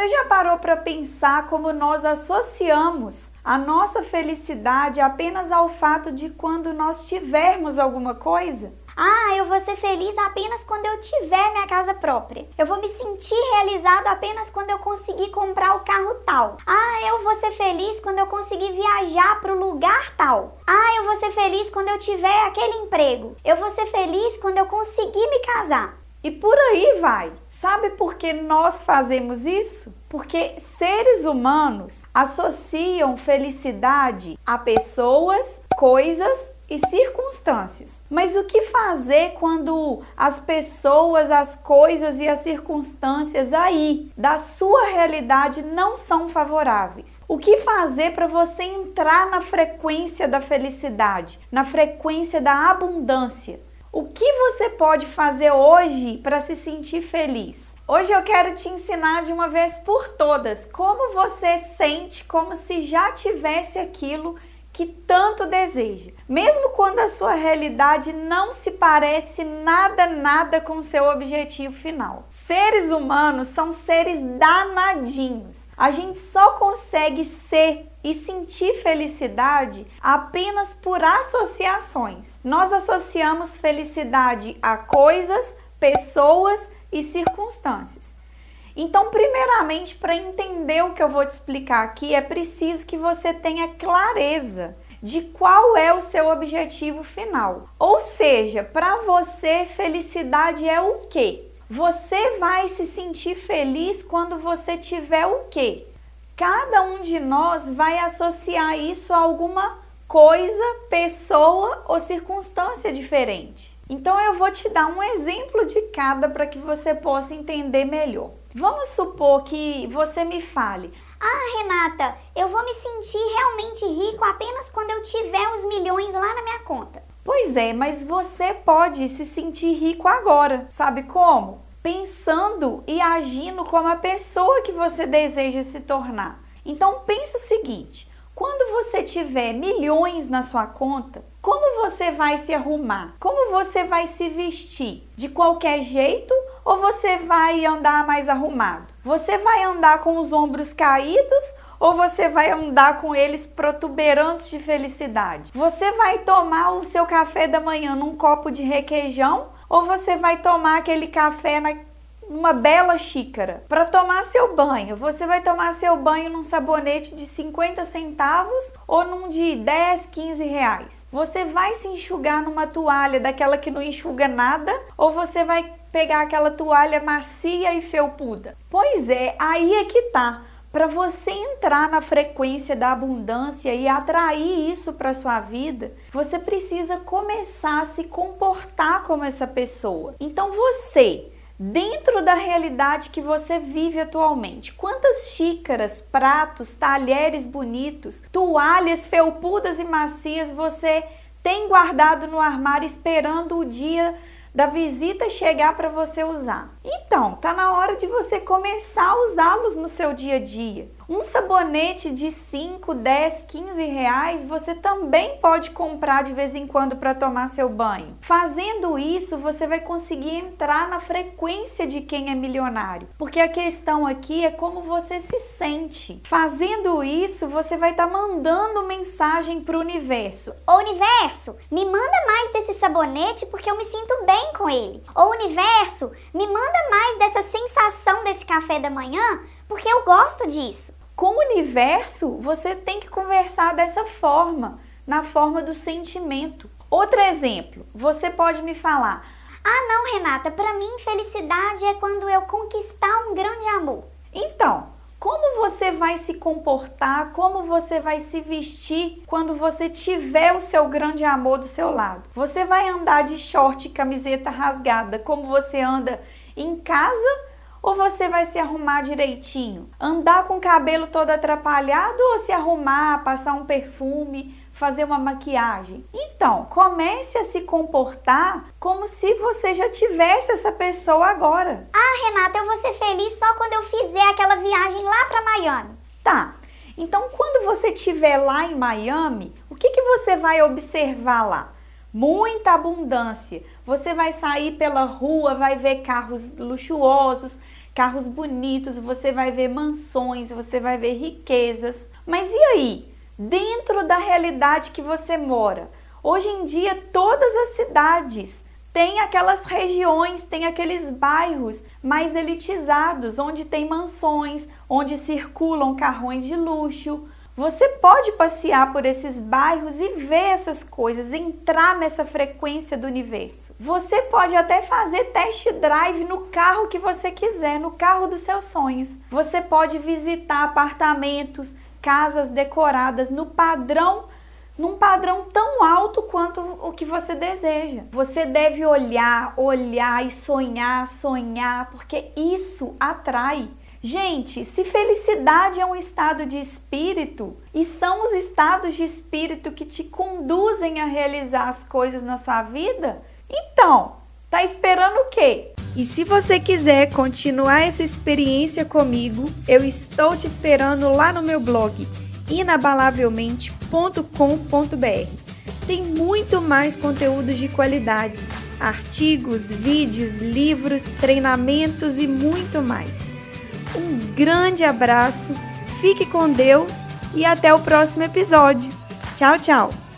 Você já parou para pensar como nós associamos a nossa felicidade apenas ao fato de quando nós tivermos alguma coisa? Ah, eu vou ser feliz apenas quando eu tiver minha casa própria. Eu vou me sentir realizado apenas quando eu conseguir comprar o carro tal. Ah, eu vou ser feliz quando eu conseguir viajar para o lugar tal. Ah, eu vou ser feliz quando eu tiver aquele emprego. Eu vou ser feliz quando eu conseguir me casar. E por aí vai. Sabe por que nós fazemos isso? Porque seres humanos associam felicidade a pessoas, coisas e circunstâncias. Mas o que fazer quando as pessoas, as coisas e as circunstâncias aí da sua realidade não são favoráveis? O que fazer para você entrar na frequência da felicidade, na frequência da abundância? O que você pode fazer hoje para se sentir feliz? Hoje eu quero te ensinar de uma vez por todas como você sente como se já tivesse aquilo que tanto deseja, mesmo quando a sua realidade não se parece nada nada com seu objetivo final. Seres humanos são seres danadinhos. A gente só consegue ser e sentir felicidade apenas por associações. Nós associamos felicidade a coisas, pessoas e circunstâncias. Então, primeiramente, para entender o que eu vou te explicar aqui, é preciso que você tenha clareza de qual é o seu objetivo final. Ou seja, para você, felicidade é o quê? Você vai se sentir feliz quando você tiver o quê? Cada um de nós vai associar isso a alguma coisa, pessoa ou circunstância diferente. Então eu vou te dar um exemplo de cada para que você possa entender melhor. Vamos supor que você me fale: Ah, Renata, eu vou me sentir realmente rico apenas quando eu tiver os milhões lá na minha conta. Pois é, mas você pode se sentir rico agora. Sabe como? pensando e agindo como a pessoa que você deseja se tornar. Então pense o seguinte: quando você tiver milhões na sua conta, como você vai se arrumar? Como você vai se vestir? De qualquer jeito ou você vai andar mais arrumado? Você vai andar com os ombros caídos ou você vai andar com eles protuberantes de felicidade? Você vai tomar o seu café da manhã num copo de requeijão ou você vai tomar aquele café na uma bela xícara. Para tomar seu banho, você vai tomar seu banho num sabonete de 50 centavos ou num de 10, 15 reais. Você vai se enxugar numa toalha daquela que não enxuga nada ou você vai pegar aquela toalha macia e felpuda? Pois é, aí é que tá. Para você entrar na frequência da abundância e atrair isso para sua vida, você precisa começar a se comportar como essa pessoa. Então você, dentro da realidade que você vive atualmente, quantas xícaras, pratos, talheres bonitos, toalhas felpudas e macias você tem guardado no armário esperando o dia da visita chegar para você usar. Então, tá na hora de você começar a usá-los no seu dia a dia. Um sabonete de 5, 10, 15 reais você também pode comprar de vez em quando para tomar seu banho. Fazendo isso, você vai conseguir entrar na frequência de quem é milionário, porque a questão aqui é como você se sente. Fazendo isso, você vai estar tá mandando mensagem para o universo. O universo, me manda mais desse sabonete porque eu me sinto bem com ele. O universo, me manda mais dessa sensação desse café da manhã porque eu gosto disso com o universo, você tem que conversar dessa forma, na forma do sentimento. Outro exemplo, você pode me falar: "Ah, não, Renata, para mim felicidade é quando eu conquistar um grande amor". Então, como você vai se comportar, como você vai se vestir quando você tiver o seu grande amor do seu lado? Você vai andar de short e camiseta rasgada como você anda em casa Ou você vai se arrumar direitinho? Andar com o cabelo todo atrapalhado ou se arrumar, passar um perfume, fazer uma maquiagem? Então, comece a se comportar como se você já tivesse essa pessoa agora. Ah, Renata, eu vou ser feliz só quando eu fizer aquela viagem lá para Miami. Tá. Então, quando você estiver lá em Miami, o que, que você vai observar lá? Muita abundância. Você vai sair pela rua, vai ver carros luxuosos, carros bonitos, você vai ver mansões, você vai ver riquezas. Mas e aí? Dentro da realidade que você mora, hoje em dia todas as cidades tem aquelas regiões, tem aqueles bairros mais elitizados, onde tem mansões, onde circulam carrões de luxo. Você pode passear por esses bairros e ver essas coisas, entrar nessa frequência do universo. Você pode até fazer test drive no carro que você quiser, no carro dos seus sonhos. Você pode visitar apartamentos, casas decoradas no padrão num padrão tão alto quanto o que você deseja. Você deve olhar, olhar e sonhar, sonhar, porque isso atrai. Gente, se felicidade é um estado de espírito e são os estados de espírito que te conduzem a realizar as coisas na sua vida, então, tá esperando o quê? E se você quiser continuar essa experiência comigo, eu estou te esperando lá no meu blog inabalavelmente.com.br. Tem muito mais conteúdos de qualidade, artigos, vídeos, livros, treinamentos e muito mais. Um grande abraço, fique com Deus e até o próximo episódio. Tchau, tchau!